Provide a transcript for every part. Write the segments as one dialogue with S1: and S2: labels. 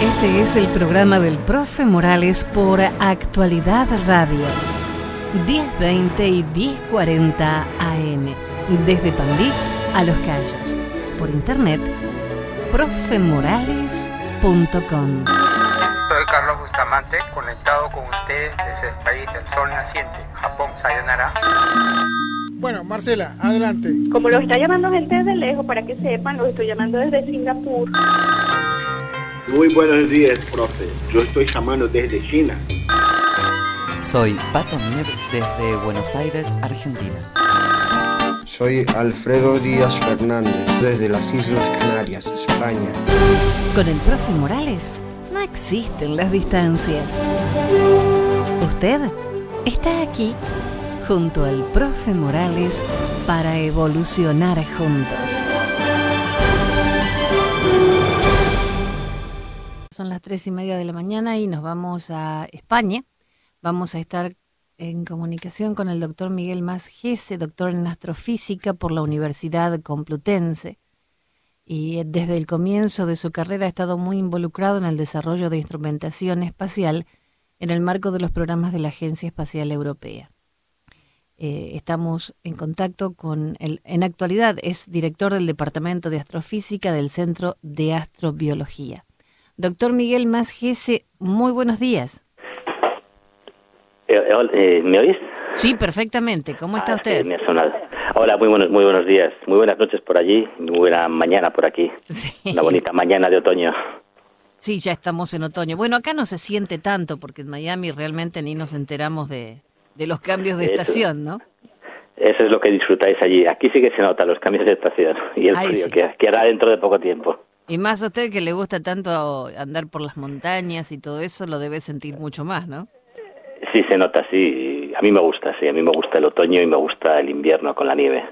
S1: Este es el programa del profe Morales por Actualidad Radio. 1020 y 1040 AM. Desde Palm Beach a Los Cayos. Por internet, profemorales.com.
S2: Soy Carlos Bustamante, conectado con ustedes desde el país del sol naciente, Japón, Sayonara.
S3: Bueno, Marcela, adelante.
S4: Como los está llamando gente desde lejos, para que sepan, los estoy llamando desde Singapur.
S5: Muy buenos días, profe. Yo estoy llamando desde China.
S6: Soy Pato Mier desde Buenos Aires, Argentina.
S7: Soy Alfredo Díaz Fernández desde las Islas Canarias, España.
S1: Con el profe Morales no existen las distancias. Usted está aquí junto al profe Morales para evolucionar juntos. Son las tres y media de la mañana y nos vamos a España. Vamos a estar en comunicación con el doctor Miguel Más Gese, doctor en astrofísica por la Universidad Complutense. Y desde el comienzo de su carrera ha estado muy involucrado en el desarrollo de instrumentación espacial en el marco de los programas de la Agencia Espacial Europea. Eh, estamos en contacto con él. En actualidad es director del Departamento de Astrofísica del Centro de Astrobiología. Doctor Miguel Más Gese, muy buenos días.
S8: Eh, eh, ¿Me oís?
S1: Sí, perfectamente. ¿Cómo está
S8: Ah,
S1: usted?
S8: sí, me ha sonado. Hola, muy buenos, muy buenos días. Muy buenas noches por allí. Muy buena mañana por aquí.
S1: Sí.
S8: Una bonita mañana de otoño.
S1: Sí, ya estamos en otoño. Bueno, acá no se siente tanto porque en Miami realmente ni nos enteramos de, de los cambios de
S8: Eso.
S1: estación, ¿no?
S8: Eso es lo que disfrutáis allí. Aquí sí que se nota los cambios de estación y el
S1: Ay,
S8: frío
S1: sí.
S8: que, que hará dentro de poco tiempo.
S1: Y más a usted que le gusta tanto andar por las montañas y todo eso, lo debe sentir mucho más, ¿no?
S8: Sí, se nota, sí. A mí me gusta, sí. A mí me gusta el otoño y me gusta el invierno con la nieve.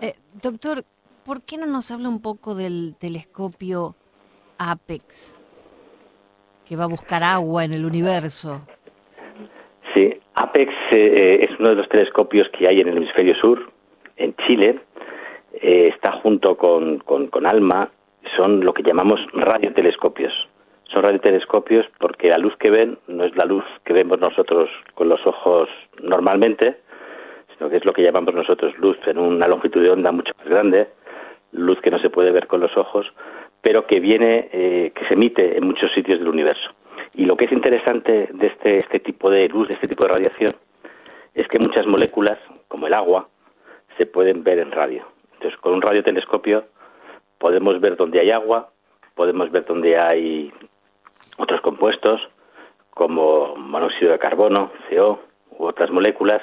S1: Eh, doctor, ¿por qué no nos habla un poco del telescopio Apex, que va a buscar agua en el universo?
S8: Sí, Apex eh, es uno de los telescopios que hay en el hemisferio sur, en Chile. Eh, está junto con, con, con ALMA. Son lo que llamamos radiotelescopios. Son radiotelescopios porque la luz que ven no es la luz que vemos nosotros con los ojos normalmente, sino que es lo que llamamos nosotros luz en una longitud de onda mucho más grande, luz que no se puede ver con los ojos, pero que viene, eh, que se emite en muchos sitios del universo. Y lo que es interesante de este, este tipo de luz, de este tipo de radiación, es que muchas moléculas, como el agua, se pueden ver en radio. Entonces, con un radiotelescopio podemos ver dónde hay agua, podemos ver dónde hay otros compuestos, como monóxido de carbono, CO, u otras moléculas,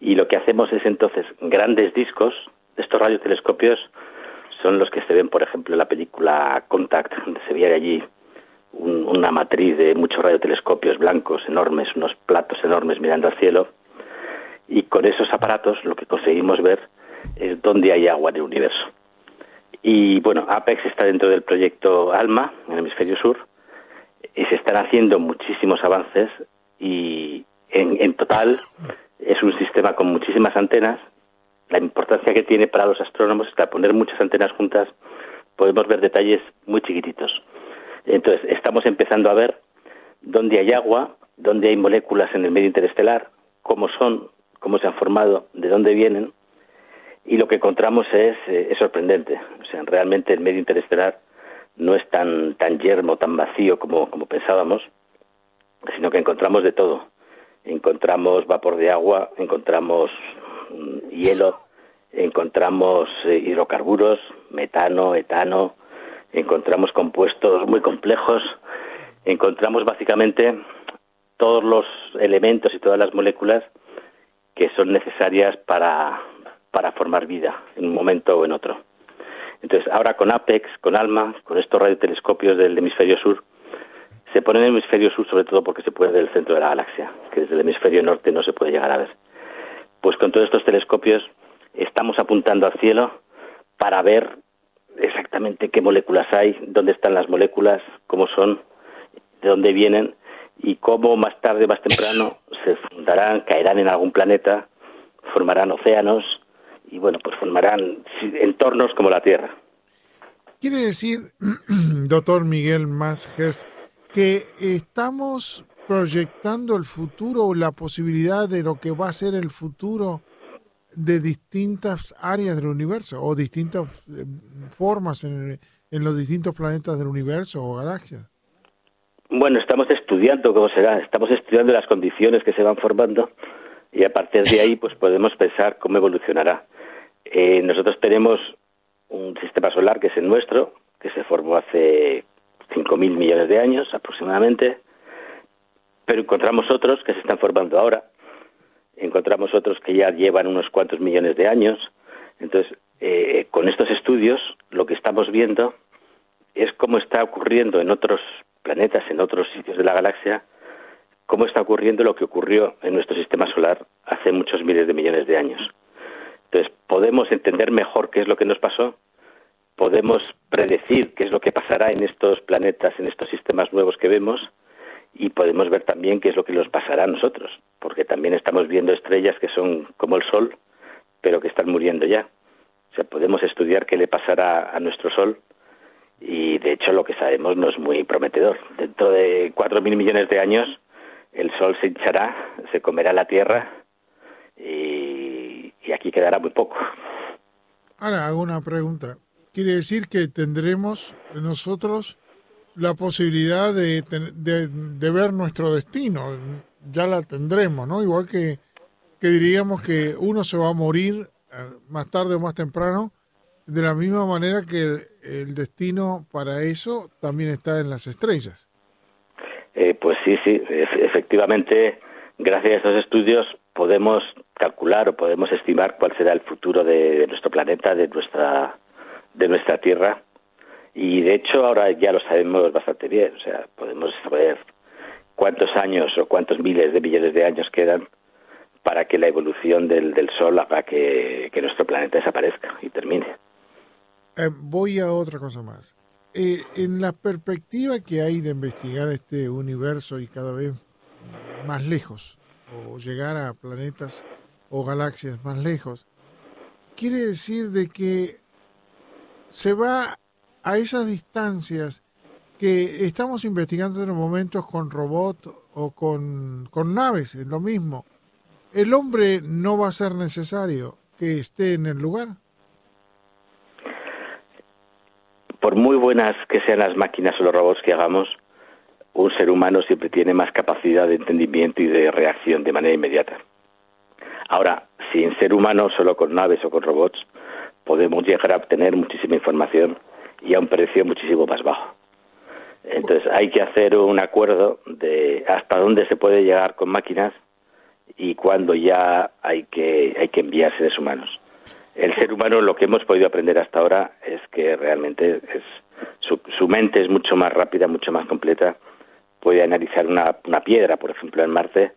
S8: y lo que hacemos es entonces grandes discos estos radiotelescopios son los que se ven, por ejemplo, en la película Contact, donde se ve allí un- una matriz de muchos radiotelescopios blancos enormes, unos platos enormes mirando al cielo, y con esos aparatos lo que conseguimos ver es dónde hay agua en el universo. Y bueno, Apex está dentro del proyecto ALMA, en el hemisferio sur, y se están haciendo muchísimos avances y en, en total es un sistema con muchísimas antenas. La importancia que tiene para los astrónomos es que al poner muchas antenas juntas podemos ver detalles muy chiquititos. Entonces, estamos empezando a ver dónde hay agua, dónde hay moléculas en el medio interestelar, cómo son, cómo se han formado, de dónde vienen, y lo que encontramos es, eh, es sorprendente. O sea, realmente el medio interestelar no es tan, tan yermo, tan vacío como, como pensábamos, sino que encontramos de todo. Encontramos vapor de agua, encontramos mm, hielo, encontramos eh, hidrocarburos, metano, etano, encontramos compuestos muy complejos, encontramos básicamente todos los elementos y todas las moléculas que son necesarias para, para formar vida en un momento o en otro. Entonces, ahora con APEX, con ALMA, con estos radiotelescopios del hemisferio sur, se pone en el hemisferio sur sobre todo porque se puede ver el centro de la galaxia, que desde el hemisferio norte no se puede llegar a ver. Pues con todos estos telescopios estamos apuntando al cielo para ver exactamente qué moléculas hay, dónde están las moléculas, cómo son, de dónde vienen y cómo más tarde, más temprano, se fundarán, caerán en algún planeta, formarán océanos y bueno, pues formarán entornos como la Tierra.
S3: Quiere decir, doctor Miguel Masgers, que estamos proyectando el futuro o la posibilidad de lo que va a ser el futuro de distintas áreas del universo o distintas eh, formas en, en los distintos planetas del universo o galaxias.
S8: Bueno, estamos estudiando cómo será, estamos estudiando las condiciones que se van formando y a partir de ahí pues podemos pensar cómo evolucionará. Eh, nosotros tenemos un sistema solar que es el nuestro, que se formó hace 5.000 millones de años aproximadamente, pero encontramos otros que se están formando ahora, encontramos otros que ya llevan unos cuantos millones de años. Entonces, eh, con estos estudios, lo que estamos viendo es cómo está ocurriendo en otros planetas, en otros sitios de la galaxia, cómo está ocurriendo lo que ocurrió en nuestro sistema solar hace muchos miles de millones de años. Entonces, podemos entender mejor qué es lo que nos pasó, podemos predecir qué es lo que pasará en estos planetas, en estos sistemas nuevos que vemos, y podemos ver también qué es lo que nos pasará a nosotros, porque también estamos viendo estrellas que son como el Sol, pero que están muriendo ya. O sea, podemos estudiar qué le pasará a nuestro Sol y de hecho lo que sabemos no es muy prometedor. Dentro de cuatro mil millones de años el Sol se hinchará, se comerá la Tierra y, aquí quedará muy poco.
S3: Ahora hago una pregunta. ¿Quiere decir que tendremos nosotros la posibilidad de, de, de, ver nuestro destino? Ya la tendremos, ¿no? Igual que, que diríamos que uno se va a morir eh, más tarde o más temprano, de la misma manera que el destino para eso también está en las estrellas.
S8: Eh, pues sí, sí, efectivamente, gracias a estos estudios podemos calcular o podemos estimar cuál será el futuro de, nuestro planeta, de nuestra, de nuestra Tierra. Y de hecho ahora ya lo sabemos bastante bien, o sea, podemos saber cuántos años o cuántos miles de millones de años quedan para que la evolución del, del Sol haga que nuestro planeta desaparezca y termine.
S3: Eh, voy a otra cosa más. Eh, en la perspectiva que hay de investigar este universo y cada vez más lejos, o llegar a planetas o galaxias más lejos, quiere decir de que se va a esas distancias que estamos investigando en momentos con robots o con, con naves, es lo mismo. El hombre no va a ser necesario que esté en el lugar.
S8: por muy buenas que sean las máquinas o los robots que hagamos, un ser humano siempre tiene más capacidad de entendimiento y de reacción de manera inmediata. Ahora, sin ser humano, solo con naves o con robots, podemos llegar a obtener muchísima información y a un precio muchísimo más bajo. Entonces hay que hacer un acuerdo de hasta dónde se puede llegar con máquinas y cuándo ya hay que, hay que enviar seres humanos el ser humano lo que hemos podido aprender hasta ahora es que realmente es su, mente es mucho más rápida, mucho más completa. Puede analizar una, una piedra, por ejemplo, en Marte,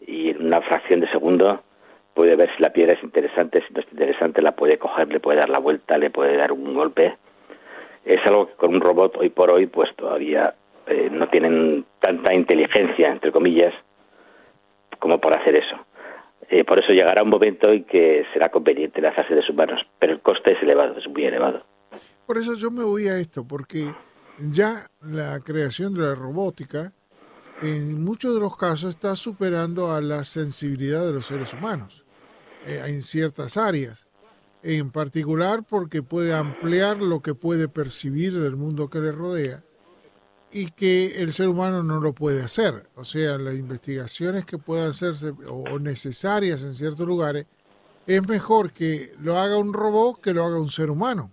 S8: y en una fracción de segundo puede ver si la piedra es interesante, si no es interesante, la puede coger, le puede dar la vuelta, le puede dar un golpe. Es algo que con un robot hoy por hoy, pues todavía eh, no tienen tanta inteligencia, entre comillas, como por hacer eso. Eh, por eso llegará un momento en que será conveniente la fase de humanos, pero el coste es elevado, es muy elevado.
S3: Por eso yo me voy a esto, porque ya la creación de la robótica en muchos de los casos está superando a la sensibilidad de los seres humanos eh, en ciertas áreas, en particular porque puede ampliar lo que puede percibir del mundo que le rodea y que el ser humano no lo puede hacer. O sea, las investigaciones que puedan hacerse o necesarias en ciertos lugares, es mejor que lo haga un robot que lo haga un ser humano.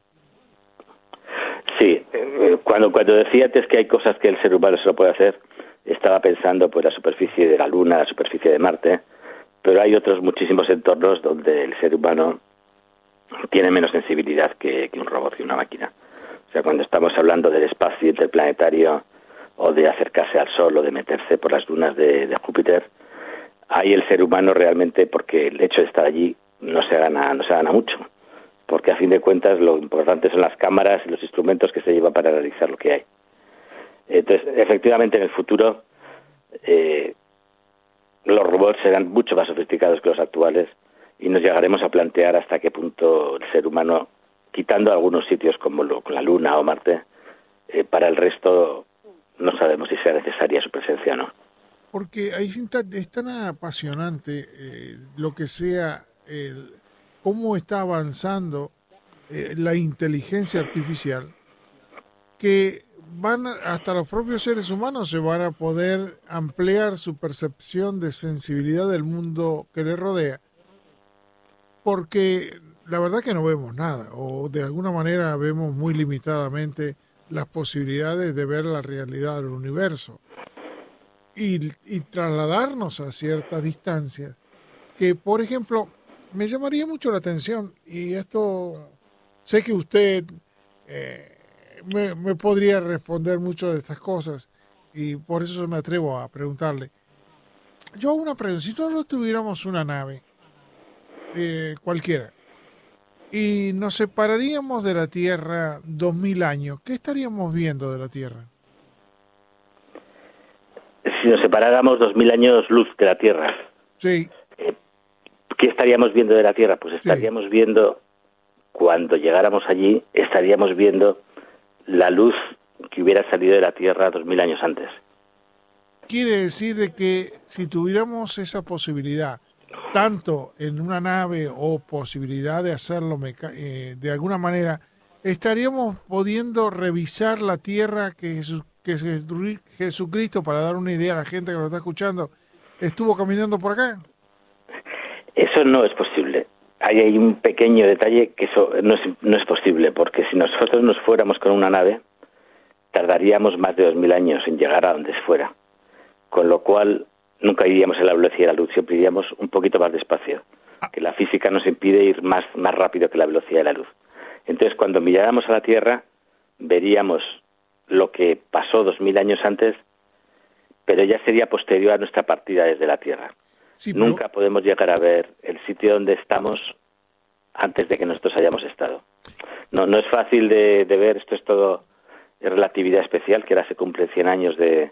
S8: Sí, eh, cuando, cuando decía que hay cosas que el ser humano se lo puede hacer, estaba pensando pues la superficie de la Luna, la superficie de Marte, pero hay otros muchísimos entornos donde el ser humano tiene menos sensibilidad que, que un robot y una máquina. O sea, cuando estamos hablando del espacio interplanetario o de acercarse al Sol o de meterse por las dunas de, de Júpiter, ahí el ser humano realmente, porque el hecho de estar allí no se gana, no se gana mucho, porque a fin de cuentas lo importante son las cámaras y los instrumentos que se llevan para realizar lo que hay. Entonces, efectivamente, en el futuro eh, los robots serán mucho más sofisticados que los actuales y nos llegaremos a plantear hasta qué punto el ser humano, quitando algunos sitios como lo, la Luna o Marte, eh, para el resto no sabemos si sea necesaria su presencia o no.
S3: Porque ahí es tan apasionante eh, lo que sea, el, cómo está avanzando eh, la inteligencia artificial, que van hasta los propios seres humanos se van a poder ampliar su percepción de sensibilidad del mundo que les rodea, porque la verdad que no vemos nada, o de alguna manera vemos muy limitadamente las posibilidades de ver la realidad del universo y, y trasladarnos a ciertas distancias que, por ejemplo, me llamaría mucho la atención y esto sé que usted eh, me, me, podría responder mucho de estas cosas y por eso me atrevo a preguntarle. Yo hago una pregunta, si nosotros tuviéramos una nave eh, cualquiera y nos separaríamos de la Tierra dos mil años, ¿qué estaríamos viendo de la Tierra?
S8: Si nos separáramos dos mil años luz de la Tierra.
S3: Sí.
S8: Eh, ¿Qué estaríamos viendo de la Tierra? Pues estaríamos sí. viendo, cuando llegáramos allí, estaríamos viendo la luz que hubiera salido de la Tierra dos mil años antes.
S3: Quiere decir de que si tuviéramos esa posibilidad, tanto en una nave o posibilidad de hacerlo eh, de alguna manera, estaríamos pudiendo revisar la Tierra que, Jesús, que Jesucristo, para dar una idea a la gente que lo está escuchando, estuvo caminando por acá.
S8: Eso no es posible. Hay un pequeño detalle que eso no es, no es posible, porque si nosotros nos fuéramos con una nave, tardaríamos más de dos mil años en llegar a donde fuera. Con lo cual, nunca iríamos a la velocidad de la luz, siempre iríamos un poquito más despacio. Que la física nos impide ir más, más rápido que la velocidad de la luz. Entonces, cuando miráramos a la Tierra, veríamos lo que pasó dos mil años antes, pero ya sería posterior a nuestra partida desde la Tierra.
S3: Sí,
S8: pero... Nunca podemos llegar a ver el sitio donde estamos antes de que nosotros hayamos estado. No, no es fácil de, de ver, esto es todo relatividad especial, que ahora se cumplen 100 años de,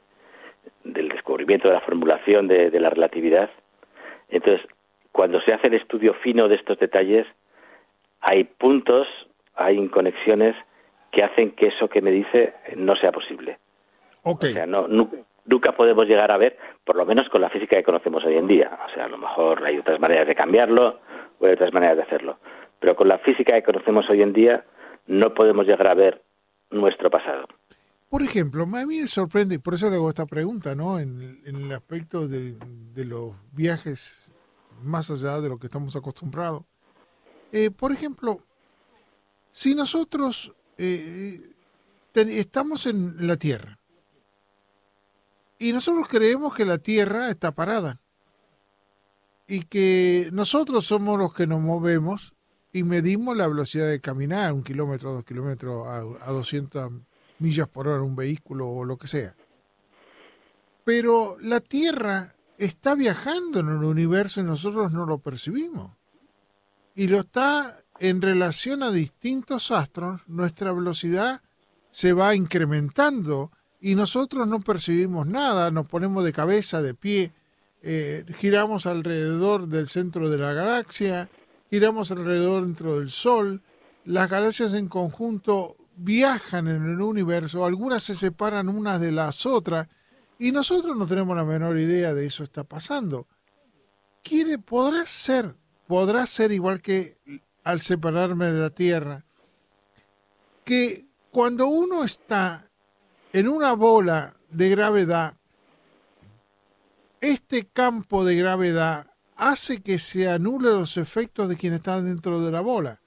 S8: del descubrimiento de la formulación de, de, la relatividad. Entonces, cuando se hace el estudio fino de estos detalles, hay puntos, hay conexiones que hacen que eso que me dice no sea posible.
S3: Okay.
S8: O sea, no, no, nunca podemos llegar a ver, por lo menos con la física que conocemos hoy en día. O sea, a lo mejor hay otras maneras de cambiarlo o hay otras maneras de hacerlo. Pero con la física que conocemos hoy en día no podemos llegar a ver nuestro pasado.
S3: Por ejemplo, a mí me sorprende, por eso le hago esta pregunta, ¿no? En, en el aspecto de, de, los viajes más allá de lo que estamos acostumbrados. Eh, por ejemplo, si nosotros eh, ten, estamos en la Tierra y nosotros creemos que la Tierra está parada y que nosotros somos los que nos movemos y medimos la velocidad de caminar, un kilómetro, dos kilómetros a, a 200 millas por hora un vehículo o lo que sea. Pero la Tierra está viajando en el universo y nosotros no lo percibimos. Y lo está en relación a distintos astros, nuestra velocidad se va incrementando y nosotros no percibimos nada, nos ponemos de cabeza, de pie, eh, giramos alrededor del centro de la galaxia, giramos alrededor dentro del Sol, las galaxias en conjunto viajan en el universo, algunas se separan unas de las otras y nosotros no tenemos la menor idea de eso está pasando. Quiere, podrá ser, podrá ser igual que al separarme de la Tierra, que cuando uno está en una bola de gravedad, este campo de gravedad hace que se anule los efectos de quien está dentro de la bola.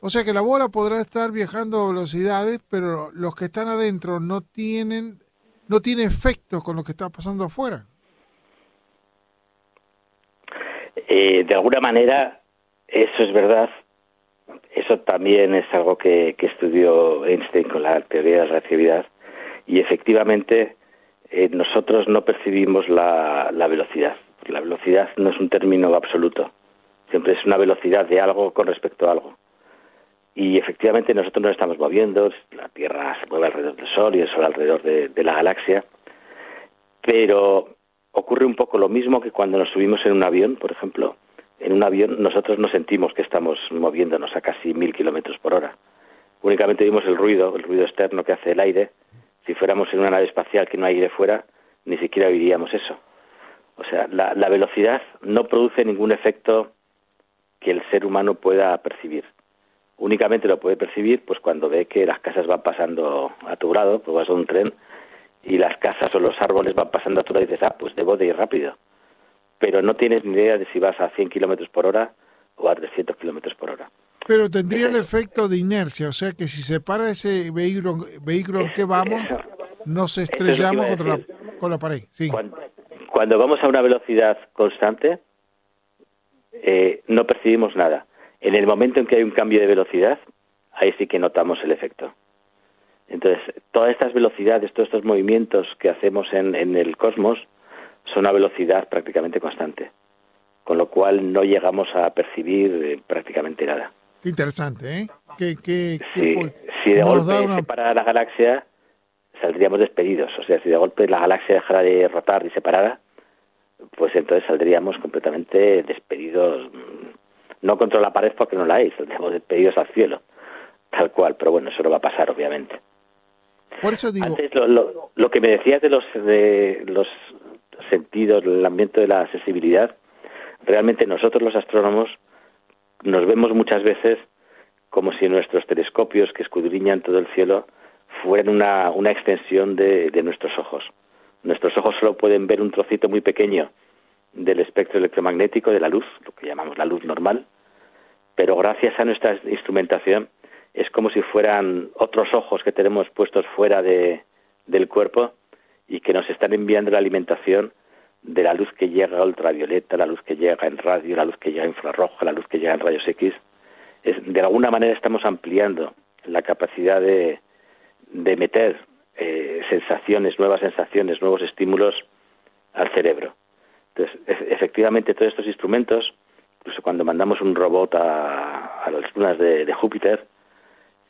S3: O sea que la bola podrá estar viajando a velocidades, pero los que están adentro no tienen, no tiene efectos con lo que está pasando afuera.
S8: Eh, de alguna manera, eso es verdad. Es eso también es algo que, que estudió Einstein con la teoría de la relatividad y efectivamente eh, nosotros no percibimos la, la velocidad. La velocidad no es un término absoluto, siempre es una velocidad de algo con respecto a algo. Y efectivamente nosotros nos estamos moviendo, la Tierra se mueve alrededor del Sol y el Sol alrededor de, de la galaxia, pero ocurre un poco lo mismo que cuando nos subimos en un avión, por ejemplo. En un avión nosotros no sentimos que estamos moviéndonos a casi mil kilómetros por hora. Únicamente vimos el ruido, el ruido externo que hace el aire. Si fuéramos en una nave espacial que no hay aire fuera, ni siquiera oiríamos eso. O sea, la, la velocidad no produce ningún efecto que el ser humano pueda percibir. Únicamente lo puede percibir pues cuando ve que las casas van pasando a tu lado, pues vas a un tren y las casas o los árboles van pasando a tu lado y dices, ah, pues debo de ir rápido. Pero no tienes ni idea de si vas a 100 kilómetros por hora o a 300 kilómetros por hora.
S3: Pero tendría el efecto de inercia, o sea que si se para ese vehículo, vehículo en que vamos, nos estrellamos contra la, con la pared. Sí.
S8: Cuando, cuando vamos a una velocidad constante, eh, no percibimos nada. En el momento en que hay un cambio de velocidad, ahí sí que notamos el efecto. Entonces, todas estas velocidades, todos estos movimientos que hacemos en, en el cosmos son a velocidad prácticamente constante, con lo cual no llegamos a percibir eh, prácticamente nada.
S3: Qué interesante, ¿eh? Que, que
S8: Si, de golpe
S3: una-
S8: se para la galaxia, saldríamos despedidos. O sea, si de golpe la galaxia dejara de rotar y se parara, pues entonces saldríamos completamente despedidos. No contra la pared porque no la hay, saldríamos despedidos al cielo. Tal cual, pero bueno, eso no va a pasar, obviamente.
S3: Por eso digo,
S8: Antes, lo, lo, lo que me decías de los, de los sentidos, el ambiente de la sensibilidad, realmente nosotros los astrónomos nos vemos muchas veces como si nuestros telescopios que escudriñan todo el cielo fueran una, extensión de, de nuestros ojos. Nuestros ojos solo pueden ver un trocito muy pequeño del espectro electromagnético de la luz, lo que llamamos la luz normal, pero gracias a nuestra instrumentación es como si fueran otros ojos que tenemos puestos fuera de, del cuerpo y que nos están enviando la alimentación de la luz que llega ultravioleta, la luz que llega en radio, la luz que llega infrarroja, la luz que llega en rayos X. Es, de alguna manera estamos ampliando la capacidad de, de meter eh, sensaciones, nuevas sensaciones, nuevos estímulos al cerebro. Entonces, efectivamente, todos estos instrumentos, incluso cuando mandamos un robot a, a las lunas de, de Júpiter,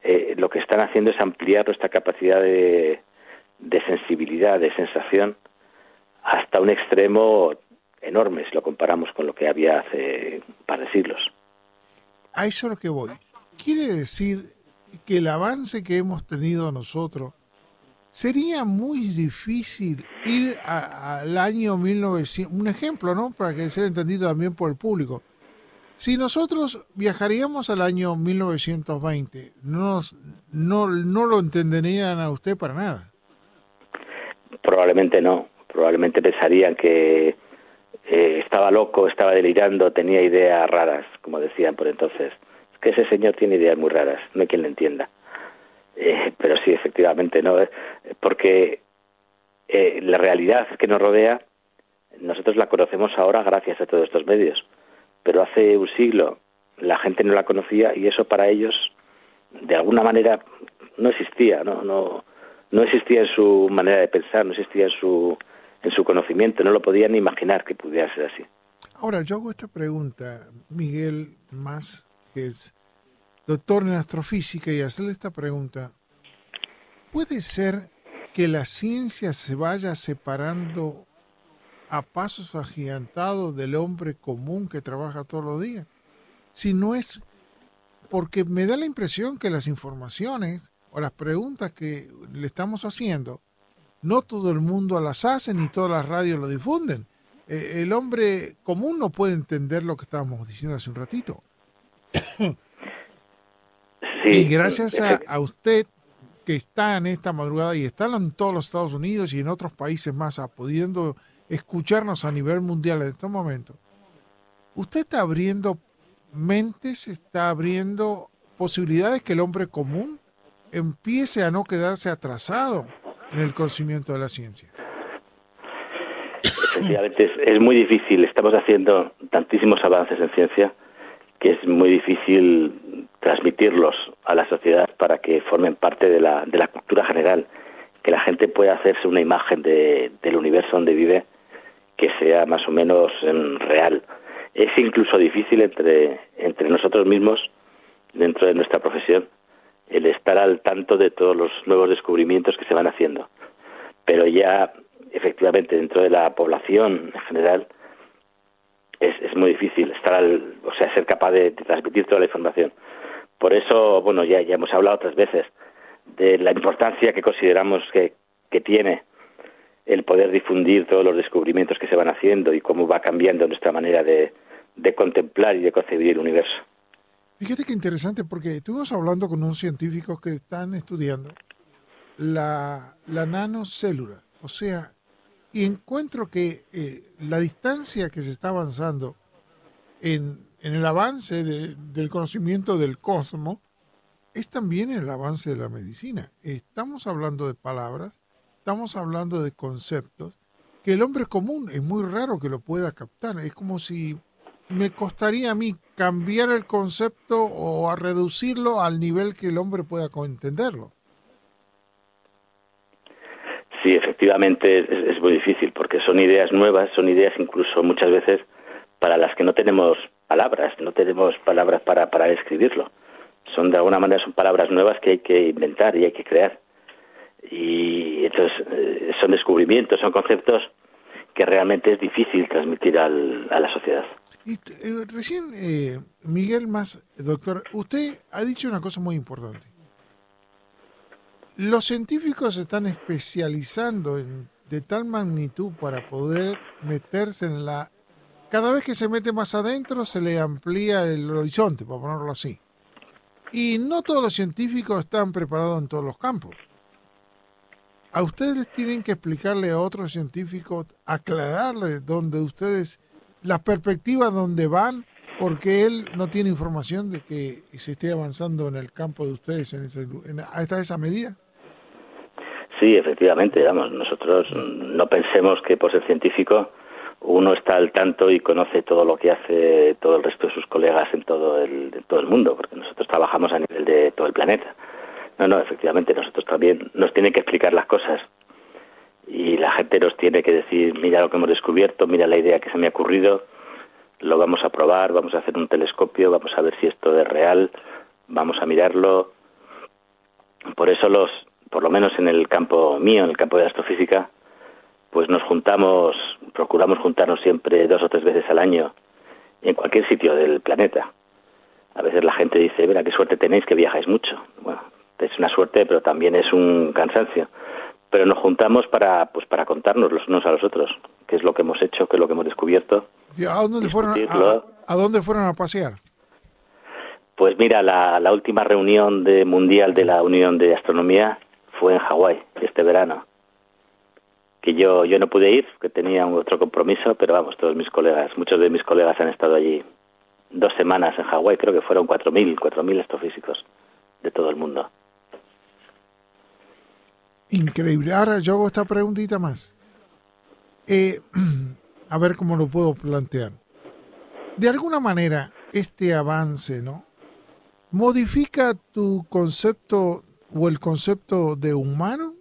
S8: eh, lo que están haciendo es ampliar nuestra capacidad de, de sensibilidad, de sensación, hasta un extremo enorme si lo comparamos con lo que había hace un par de siglos.
S3: a eso es lo que voy. Quiere decir que el avance que hemos tenido nosotros sería muy difícil ir a- al año 1900, un ejemplo, ¿no? Para que sea entendido también por el público. Si nosotros viajaríamos al año 1920, no, nos- no, no lo entenderían a usted para nada.
S8: Probablemente no, probablemente pensarían que eh, estaba loco, estaba delirando, tenía ideas raras, como decían por entonces. Es que ese señor tiene ideas muy raras, no hay quien le entienda. Eh, pero sí, efectivamente no, porque eh, la realidad que nos rodea, nosotros la conocemos ahora gracias a todos estos medios, pero hace un siglo la gente no la conocía y eso para ellos, de alguna manera, no existía, no, no, no existía en su manera de pensar, no existía en su, en su conocimiento, no lo podían ni imaginar que pudiera ser así.
S3: Ahora, yo hago esta pregunta, Miguel Más, que es doctor en astrofísica, y hacerle esta pregunta. ¿Puede ser que la ciencia se vaya separando a pasos agigantados del hombre común que trabaja todos los días? Si no es porque me da la impresión que las informaciones o las preguntas que le estamos haciendo, no todo el mundo las hace ni todas las radios lo difunden. Eh, el hombre común no puede entender lo que estábamos diciendo hace un ratito.
S8: Sí,
S3: y gracias a, usted que está en esta madrugada y está en todos los Estados Unidos y en otros países más, a pudiendo escucharnos a nivel mundial en este momento, usted está abriendo mentes, está abriendo posibilidades que el hombre común empiece a no quedarse atrasado en el conocimiento de la ciencia.
S8: efectivamente es, es muy difícil. Estamos haciendo tantísimos avances en ciencia que es muy difícil transmitirlos a la sociedad para que formen parte de la, de la cultura general, que la gente pueda hacerse una imagen de, del universo donde vive que sea más o menos em, real. Es incluso difícil entre, entre nosotros mismos, dentro de nuestra profesión, el estar al tanto de todos los nuevos descubrimientos que se van haciendo. Pero ya, efectivamente, dentro de la población en general, es, es muy difícil estar al, o sea, ser capaz de, de transmitir toda la información. Por eso, bueno, ya, ya hemos hablado otras veces de la importancia que consideramos que, que tiene el poder difundir todos los descubrimientos que se van haciendo y cómo va cambiando nuestra manera de, de contemplar y de concebir el universo.
S3: Fíjate qué interesante, porque estuvimos hablando con unos científicos que están estudiando la, la nanocélula, o sea, y encuentro que eh, la distancia que se está avanzando en, en el avance de, del conocimiento del cosmos es también el avance de la medicina. Estamos hablando de palabras, estamos hablando de conceptos que el hombre común es muy raro que lo pueda captar. Es como si me costaría a mí cambiar el concepto o a reducirlo al nivel que el hombre pueda entenderlo.
S8: Sí, efectivamente es, muy difícil porque son ideas nuevas, son ideas incluso muchas veces para las que no tenemos palabras, no tenemos palabras para, para describirlo. Son de alguna manera son palabras nuevas que hay que inventar y hay que crear. Y entonces eh, son descubrimientos, son conceptos que realmente es difícil transmitir al, a la sociedad.
S3: Y eh, recién, eh, Miguel Más, doctor, usted ha dicho una cosa muy importante. Los científicos se están especializando en, de tal magnitud para poder meterse en la... Cada vez que se mete más adentro se le amplía el horizonte, para ponerlo así. Y no todos los científicos están preparados en todos los campos. A ustedes tienen que explicarle a otros científicos, aclararle dónde ustedes, las perspectivas donde van, porque él no tiene información de que se esté avanzando en el campo de ustedes en ese, en, hasta esa medida.
S8: Sí, efectivamente, vamos, nosotros no pensemos que por ser científico uno está al tanto y conoce todo lo que hace todo el resto de sus colegas en todo el, en todo el mundo, porque nosotros trabajamos a nivel de todo el planeta. No, no, efectivamente, nosotros también nos tienen que explicar las cosas y la gente nos tiene que decir, mira lo que hemos descubierto, mira la idea que se me ha ocurrido, lo vamos a probar, vamos a hacer un telescopio, vamos a ver si esto es real, vamos a mirarlo. Por eso los, por lo menos en el campo mío, en el campo de la astrofísica, pues nos juntamos, procuramos juntarnos siempre dos o tres veces al año en cualquier sitio del planeta. A veces la gente dice, mira, qué suerte tenéis que viajáis mucho. Bueno, es una suerte, pero también es un cansancio. Pero nos juntamos para, pues, para contarnos los unos a los otros, qué es lo que hemos hecho, qué es lo que hemos descubierto.
S3: ¿Y a dónde, fueron a, a dónde fueron a pasear?
S8: Pues mira, la, la última reunión de mundial de la Unión de Astronomía fue en Hawái este verano que yo yo no pude ir, que tenía otro compromiso, pero vamos, todos mis colegas, muchos de mis colegas han estado allí dos semanas en Hawái, creo que fueron 4.000, 4.000 astrofísicos de todo el mundo.
S3: Increíble. Ahora yo hago esta preguntita más. Eh, a ver cómo lo puedo plantear. De alguna manera, este avance, ¿no? ¿Modifica tu concepto o el concepto de humano?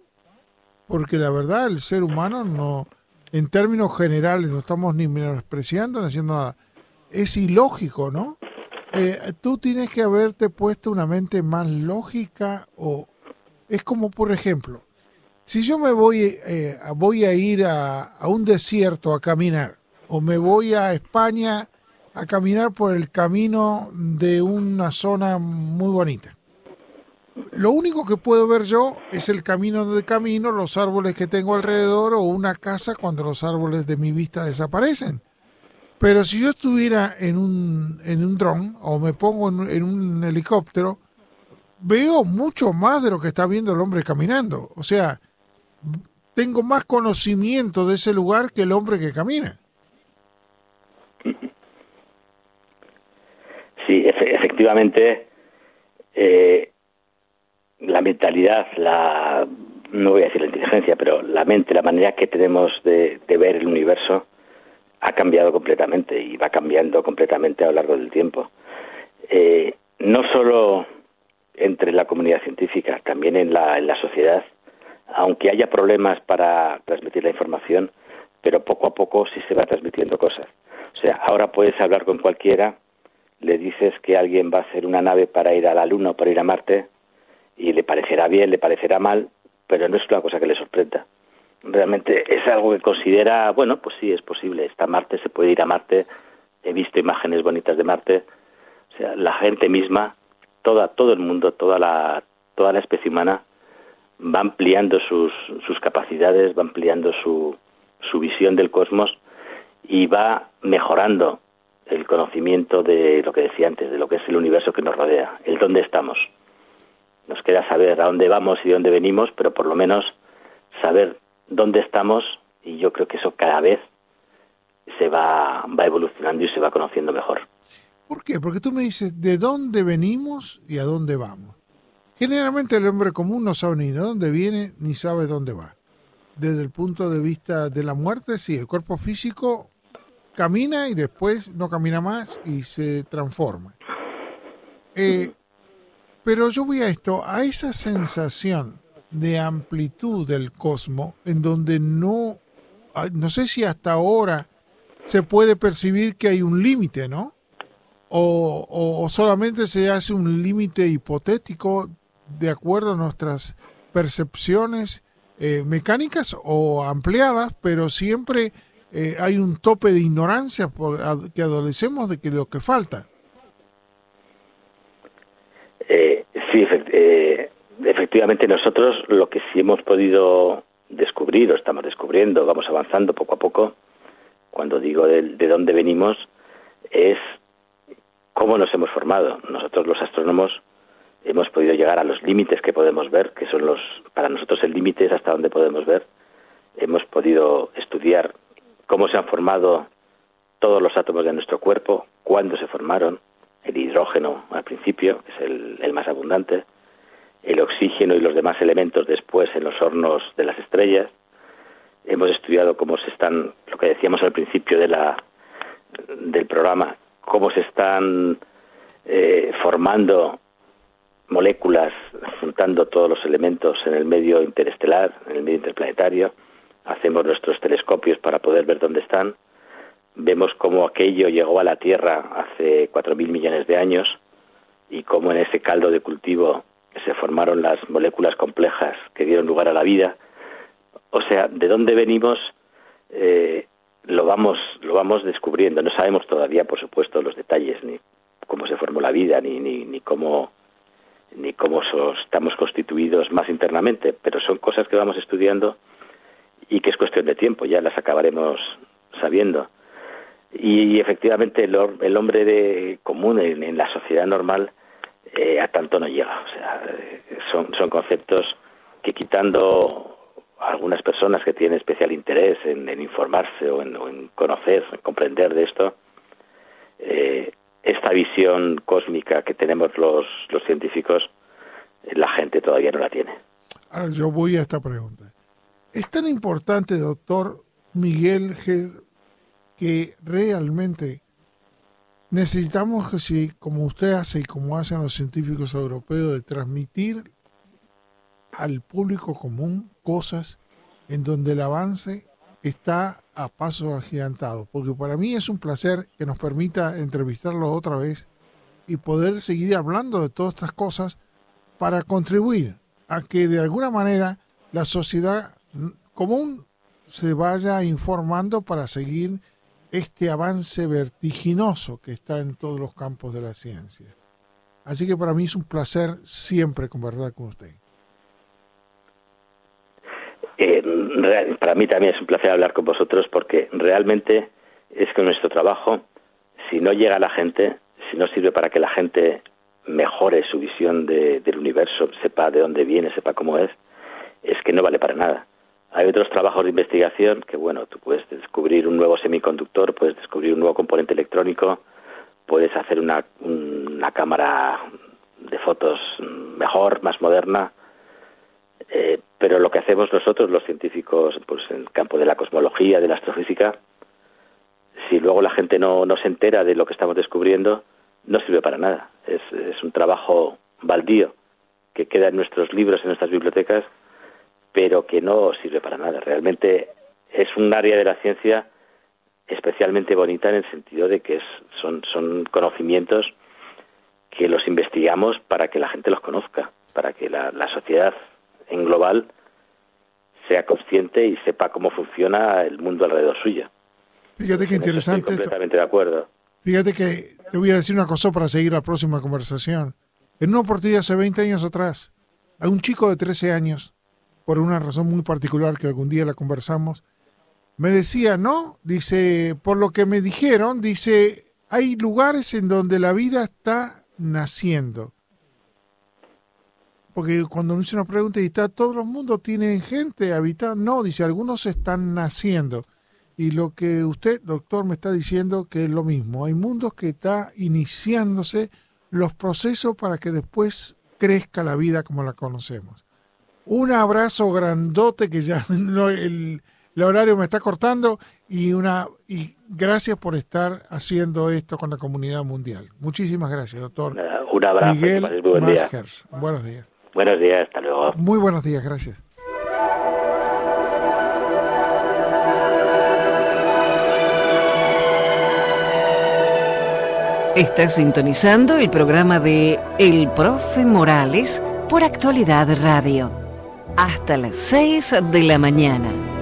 S3: Porque la verdad, el ser humano no, en términos generales, no estamos ni menospreciando ni haciendo nada. Es ilógico, ¿no? Eh, tú tienes que haberte puesto una mente más lógica o es como, por ejemplo, si yo me voy, eh, a ir a, a, un desierto a caminar, o me voy a España a caminar por el camino de una zona muy bonita. Lo único que puedo ver yo es el camino de camino, los árboles que tengo alrededor o una casa cuando los árboles de mi vista desaparecen. Pero si yo estuviera en un, en un dron o me pongo en, en un helicóptero, veo mucho más de lo que está viendo el hombre caminando. O sea, tengo más conocimiento de ese lugar que el hombre que camina.
S8: Sí, efectivamente, eh, la mentalidad, la no voy a decir la inteligencia, pero la mente, la manera que tenemos de, ver el universo ha cambiado completamente y va cambiando completamente a lo largo del tiempo. Eh, no solo entre la comunidad científica, también en la, en la sociedad, aunque haya problemas para transmitir la información, pero poco a poco sí se va transmitiendo cosas. O sea, ahora puedes hablar con cualquiera, le dices que alguien va a hacer una nave para ir a la Luna o para ir a Marte, y le parecerá bien, le parecerá mal, pero no es una cosa que le sorprenda. Realmente es algo que considera, bueno, pues sí, es posible, está Marte, se puede ir a Marte, he visto imágenes bonitas de Marte, o sea, la gente misma, toda, todo el mundo, toda la, toda la especie humana va ampliando sus, sus capacidades, va ampliando su, su visión del cosmos y va mejorando el conocimiento de lo que decía antes, de lo que es el universo que nos rodea, el dónde estamos. Nos queda saber a dónde vamos y dónde venimos, pero por lo menos saber dónde estamos y yo creo que eso cada vez se va, va evolucionando y se va conociendo mejor.
S3: ¿Por qué? Porque tú me dices de dónde venimos y a dónde vamos. Generalmente el hombre común no sabe ni de dónde viene ni sabe dónde va. Desde el punto de vista de la muerte, sí, el cuerpo físico camina y después no camina más y se transforma. Eh, pero yo voy a esto, a esa sensación de amplitud del cosmos en donde no, no sé si hasta ahora se puede percibir que hay un límite, ¿no? O, o, solamente se hace un límite hipotético de acuerdo a nuestras percepciones eh, mecánicas o ampliadas, pero siempre eh, hay un tope de ignorancia por, que adolecemos de que lo que falta.
S8: Eh, sí, efectivamente nosotros lo que sí hemos podido descubrir o estamos descubriendo, vamos avanzando poco a poco, cuando digo de dónde venimos, es cómo nos hemos formado. Nosotros los astrónomos hemos podido llegar a los límites que podemos ver, que son los, para nosotros el límite es hasta donde podemos ver. Hemos podido estudiar cómo se han formado todos los átomos de nuestro cuerpo, cuándo se formaron, el hidrógeno al principio, que es el, el más abundante, el oxígeno y los demás elementos después en los hornos de las estrellas. Hemos estudiado cómo se están, lo que decíamos al principio de la, del programa, cómo se están eh, formando moléculas, juntando todos los elementos en el medio interestelar, en el medio interplanetario. Hacemos nuestros telescopios para poder ver dónde están. Vemos cómo aquello llegó a la Tierra hace cuatro mil millones de años y cómo en ese caldo de cultivo se formaron las moléculas complejas que dieron lugar a la vida. O sea, de dónde venimos eh, lo vamos lo vamos descubriendo. No sabemos todavía, por supuesto, los detalles ni cómo se formó la vida ni ni, ni cómo ni cómo estamos constituidos más internamente, pero son cosas que vamos estudiando y que es cuestión de tiempo, ya las acabaremos sabiendo. Y, efectivamente el, el, hombre de común en, la sociedad normal eh, a tanto no llega. O sea, eh, son, son conceptos que quitando algunas personas que tienen especial interés en, informarse o en, conocer, en comprender de esto, eh, esta visión cósmica que tenemos los, los científicos, la gente todavía no la tiene.
S3: Ahora yo voy a esta pregunta. ¿Es tan importante, doctor Miguel, que realmente necesitamos que si, como usted hace y como hacen los científicos europeos, de transmitir al público común cosas en donde el avance está a paso agigantado, porque para mí es un placer que nos permita entrevistarlo otra vez y poder seguir hablando de todas estas cosas para contribuir a que de alguna manera la sociedad común se vaya informando para seguir este avance vertiginoso que está en todos los campos de la ciencia. Así que para mí es un placer siempre conversar con usted.
S8: Para mí también es un placer hablar con vosotros porque realmente es que nuestro trabajo, si no llega a la gente, si no sirve para que la gente mejore su visión del universo, sepa de dónde viene, sepa cómo es, es que no vale para nada. Hay otros trabajos de investigación que, bueno, tú puedes descubrir un nuevo semiconductor, puedes descubrir un nuevo componente electrónico, puedes hacer una, una cámara de fotos mejor, más moderna, pero lo que hacemos nosotros, los científicos, pues en el campo de la cosmología, de la astrofísica, si luego la gente no, no se entera de lo que estamos descubriendo, no sirve para nada. Es, es un trabajo baldío que queda en nuestros libros, en nuestras bibliotecas, pero que no sirve para nada. Realmente es un área de la ciencia especialmente bonita en el sentido de que es, son, son conocimientos que los investigamos para que la gente los conozca, para que la, la sociedad en global sea consciente y sepa cómo funciona el mundo alrededor suya.
S3: Fíjate qué interesante.
S8: Estoy completamente de acuerdo.
S3: Fíjate que te voy a decir una cosa para seguir la próxima conversación. En una oportunidad hace 20 años atrás, a un chico de 13 años, por una razón muy particular que algún día la conversamos, me decía, no, dice, por lo que me dijeron, dice, hay lugares en donde la vida está naciendo. Porque cuando uno hace una pregunta y está, todo el mundo tiene gente habitada, no, dice, algunos están naciendo. Y lo que usted, doctor, me está diciendo que es lo mismo. Hay mundos que está iniciándose los procesos para que después crezca la vida como la conocemos. Un abrazo grandote que ya no, el, el horario me está cortando y una y gracias por estar haciendo esto con la comunidad mundial. Muchísimas gracias, doctor.
S8: Un abrazo.
S3: Miguel. Buenos días.
S8: Buenos días, hasta luego.
S3: Muy buenos días, gracias.
S1: Estás sintonizando el programa de El Profe Morales por Actualidad Radio. Hasta las 6 de la mañana.